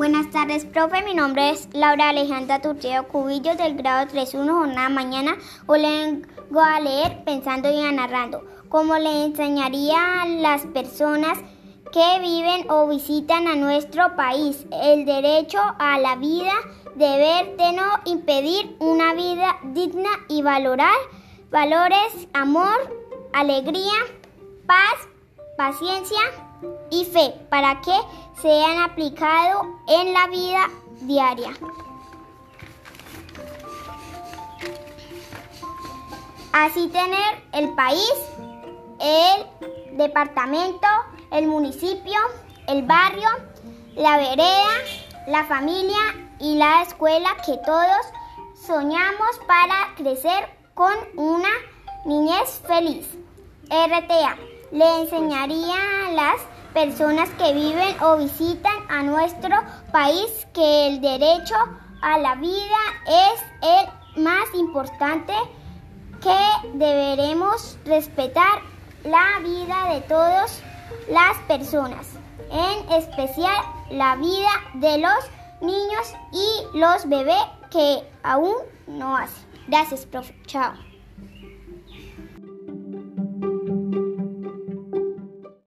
Buenas tardes, profe. Mi nombre es Laura Alejandra Turceo Cubillos del grado 3.1, jornada mañana. Hoy vengo a leer pensando y narrando. Como le enseñaría a las personas que viven o visitan a nuestro país el derecho a la vida, deber de no impedir una vida digna y valorar valores, amor, alegría, paz, paciencia y fe para que sean aplicados en la vida diaria. Así tener el país, el departamento, el municipio, el barrio, la vereda, la familia y la escuela que todos soñamos para crecer con una niñez feliz. RTA le enseñaría a las personas que viven o visitan a nuestro país que el derecho a la vida es el más importante que deberemos respetar la vida de todas las personas, en especial la vida de los niños y los bebés que aún no hacen. Gracias, profe. Chao.